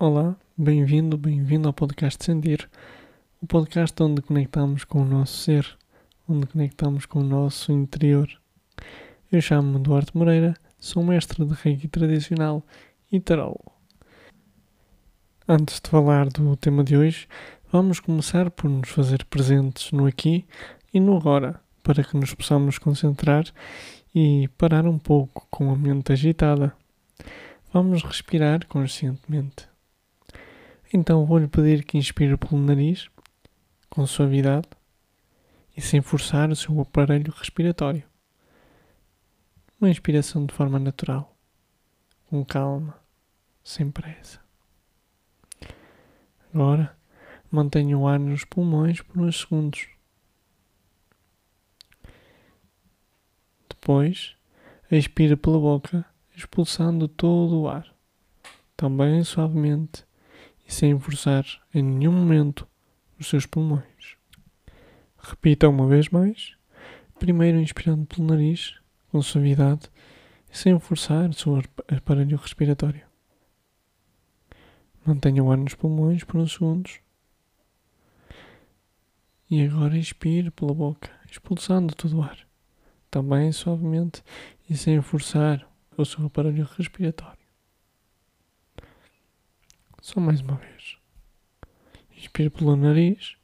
Olá, bem-vindo, bem-vindo ao podcast Sentir, o podcast onde conectamos com o nosso ser, onde conectamos com o nosso interior. Eu chamo-me Duarte Moreira, sou mestre de Reiki tradicional e tarólogo. Antes de falar do tema de hoje, vamos começar por nos fazer presentes no aqui e no agora, para que nos possamos concentrar e parar um pouco com a mente agitada. Vamos respirar conscientemente. Então vou-lhe pedir que inspire pelo nariz, com suavidade e sem forçar o seu aparelho respiratório. Uma inspiração de forma natural, com calma, sem pressa. Agora, mantenha o ar nos pulmões por uns segundos. Depois, expire pela boca, expulsando todo o ar, também suavemente e sem forçar em nenhum momento os seus pulmões. Repita uma vez mais, primeiro inspirando pelo nariz, com suavidade e sem forçar o seu aparelho respiratório. Mantenha o ar nos pulmões por uns segundos. E agora expire pela boca, expulsando todo o ar também suavemente e sem forçar o seu aparelho respiratório. Só mais uma vez. Inspire pelo nariz,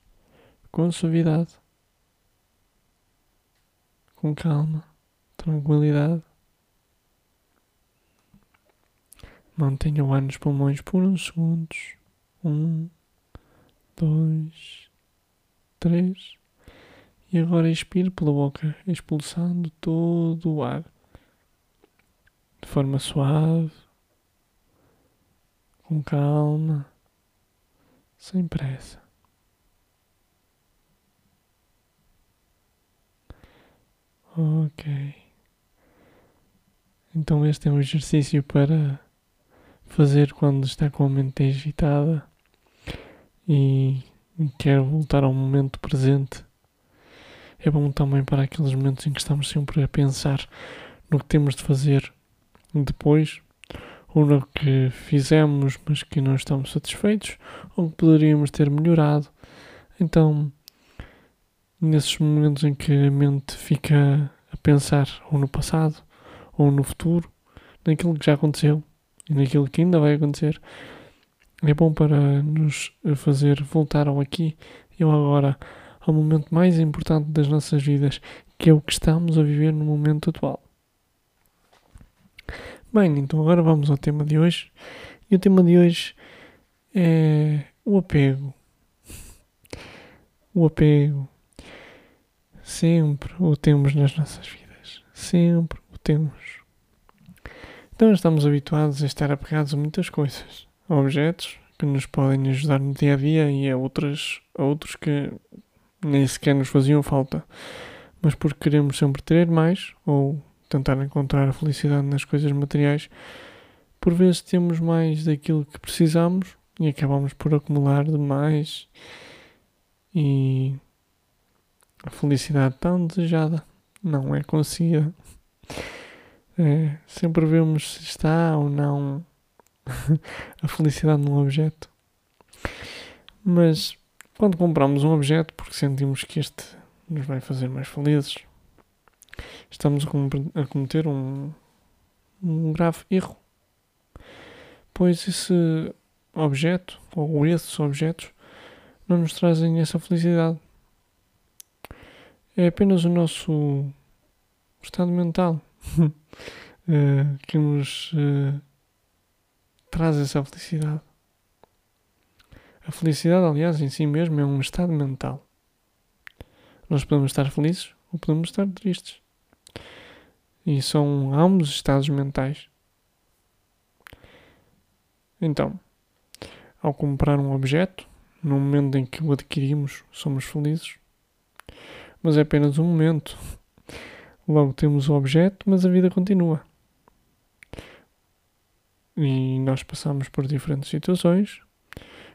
com suavidade, com calma, tranquilidade. Mantenha o ar nos pulmões por uns segundos. Um, dois, três. E agora expire pela boca, expulsando todo o ar. De forma suave, com calma, sem pressa. Ok. Então este é um exercício para fazer quando está com a mente agitada e quer voltar ao momento presente é bom também para aqueles momentos em que estamos sempre a pensar no que temos de fazer depois, ou no que fizemos, mas que não estamos satisfeitos, ou que poderíamos ter melhorado. Então, nesses momentos em que a mente fica a pensar ou no passado, ou no futuro, naquilo que já aconteceu e naquilo que ainda vai acontecer, é bom para nos fazer voltar ao aqui e ao agora ao momento mais importante das nossas vidas, que é o que estamos a viver no momento atual. Bem, então agora vamos ao tema de hoje. E o tema de hoje é o apego. O apego. Sempre o temos nas nossas vidas. Sempre o temos. Então estamos habituados a estar apegados a muitas coisas. A objetos que nos podem ajudar no dia a dia e a, outras, a outros que nem sequer nos faziam falta, mas porque queremos sempre ter mais ou tentar encontrar a felicidade nas coisas materiais, por vezes temos mais daquilo que precisamos e acabamos por acumular demais e a felicidade tão desejada não é conseguida. É, sempre vemos se está ou não a felicidade num objeto. Mas quando compramos um objeto porque sentimos que este nos vai fazer mais felizes, estamos a cometer um, um grave erro. Pois esse objeto, ou esses objetos, não nos trazem essa felicidade. É apenas o nosso estado mental eh, que nos uh, traz essa felicidade. A felicidade, aliás, em si mesmo é um estado mental. Nós podemos estar felizes ou podemos estar tristes. E são ambos estados mentais. Então, ao comprar um objeto, no momento em que o adquirimos, somos felizes. Mas é apenas um momento. Logo temos o objeto, mas a vida continua. E nós passamos por diferentes situações,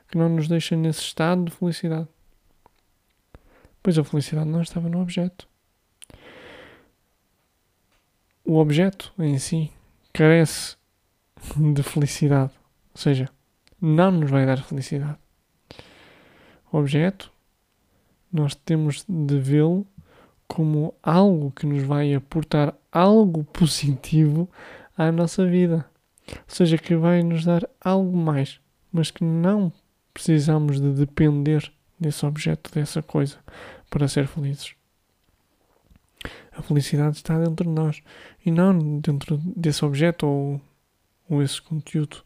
que não nos deixa nesse estado de felicidade. Pois a felicidade não estava no objeto. O objeto em si carece de felicidade. Ou seja, não nos vai dar felicidade. O objeto, nós temos de vê-lo como algo que nos vai aportar algo positivo à nossa vida. Ou seja, que vai nos dar algo mais, mas que não precisamos de depender desse objeto, dessa coisa, para ser felizes. A felicidade está dentro de nós e não dentro desse objeto ou, ou esse conteúdo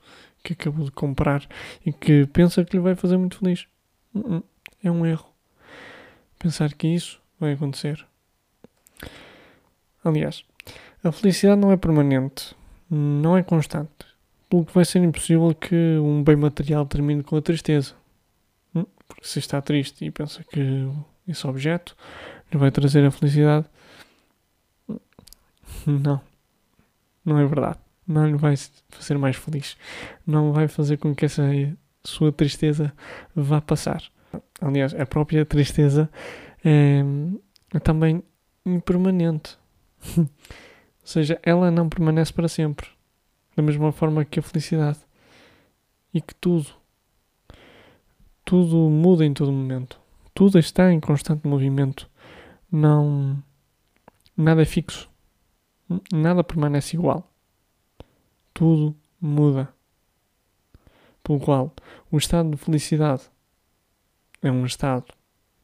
que acabou de comprar e que pensa que lhe vai fazer muito feliz. Uh-uh. É um erro. Pensar que isso vai acontecer. Aliás, a felicidade não é permanente, não é constante, pelo que vai ser impossível que um bem material termine com a tristeza. Hum? Porque se está triste e pensa que esse objeto lhe vai trazer a felicidade, não. Não é verdade. Não lhe vai fazer mais feliz. Não vai fazer com que essa sua tristeza vá passar. Aliás, a própria tristeza é, é também impermanente. Ou seja, ela não permanece para sempre. Da mesma forma que a felicidade. E que tudo, tudo muda em todo momento. Tudo está em constante movimento. Não, nada é fixo nada permanece igual. Tudo muda. Pelo qual o estado de felicidade é um estado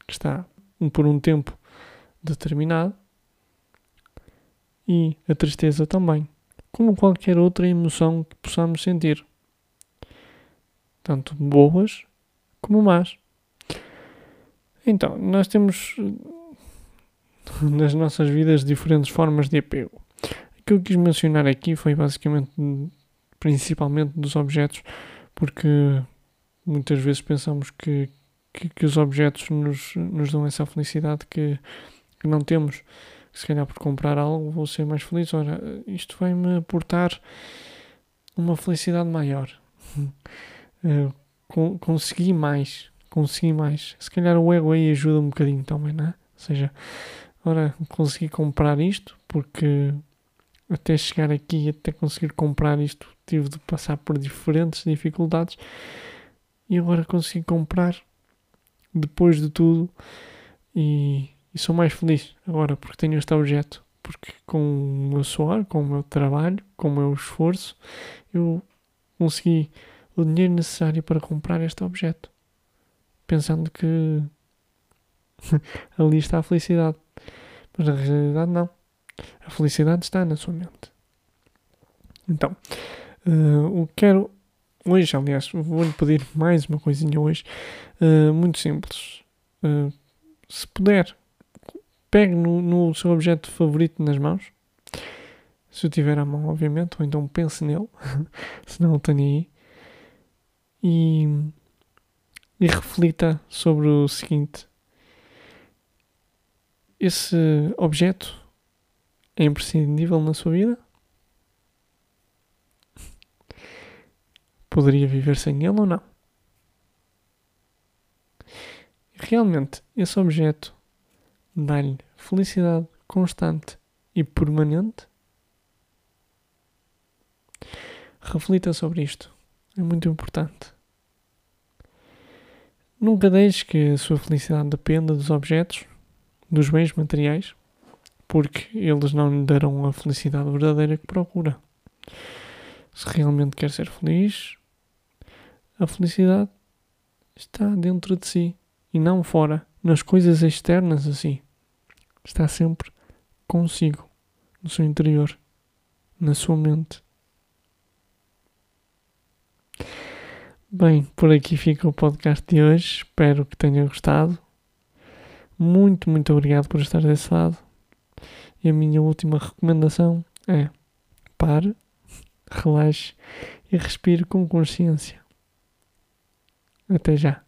que está por um tempo determinado e a tristeza também, como qualquer outra emoção que possamos sentir, tanto boas como más. Então, nós temos nas nossas vidas diferentes formas de apego que eu quis mencionar aqui foi basicamente, principalmente dos objetos, porque muitas vezes pensamos que, que, que os objetos nos, nos dão essa felicidade que, que não temos. Se calhar por comprar algo vou ser mais feliz. Ora, isto vai-me aportar uma felicidade maior. uh, consegui mais. Consegui mais. Se calhar o ego aí ajuda um bocadinho também, não é? Ou seja, ora, consegui comprar isto porque até chegar aqui, até conseguir comprar isto, tive de passar por diferentes dificuldades e agora consegui comprar depois de tudo e, e sou mais feliz agora porque tenho este objeto. Porque com o meu suor, com o meu trabalho, com o meu esforço, eu consegui o dinheiro necessário para comprar este objeto. Pensando que ali está a felicidade. Mas na realidade não. A felicidade está na sua mente. Então, uh, o que quero hoje, aliás, vou-lhe pedir mais uma coisinha hoje, uh, muito simples. Uh, se puder, pegue no, no, seu objeto favorito nas mãos. Se o tiver à mão, obviamente, ou então pense nele, se não o tenho aí. E, e reflita sobre o seguinte: esse objeto é imprescindível na sua vida? Poderia viver sem ele ou não? Realmente, esse objeto dá-lhe felicidade constante e permanente? Reflita sobre isto. É muito importante. Nunca deixe que a sua felicidade dependa dos objetos, dos bens materiais porque eles não lhe darão a felicidade verdadeira que procura. Se realmente quer ser feliz, a felicidade está dentro de si e não fora, nas coisas externas assim. Está sempre consigo, no seu interior, na sua mente. Bem, por aqui fica o podcast de hoje. Espero que tenha gostado. Muito, muito obrigado por estar desse lado. E a minha última recomendação é pare, relaxe e respire com consciência. Até já.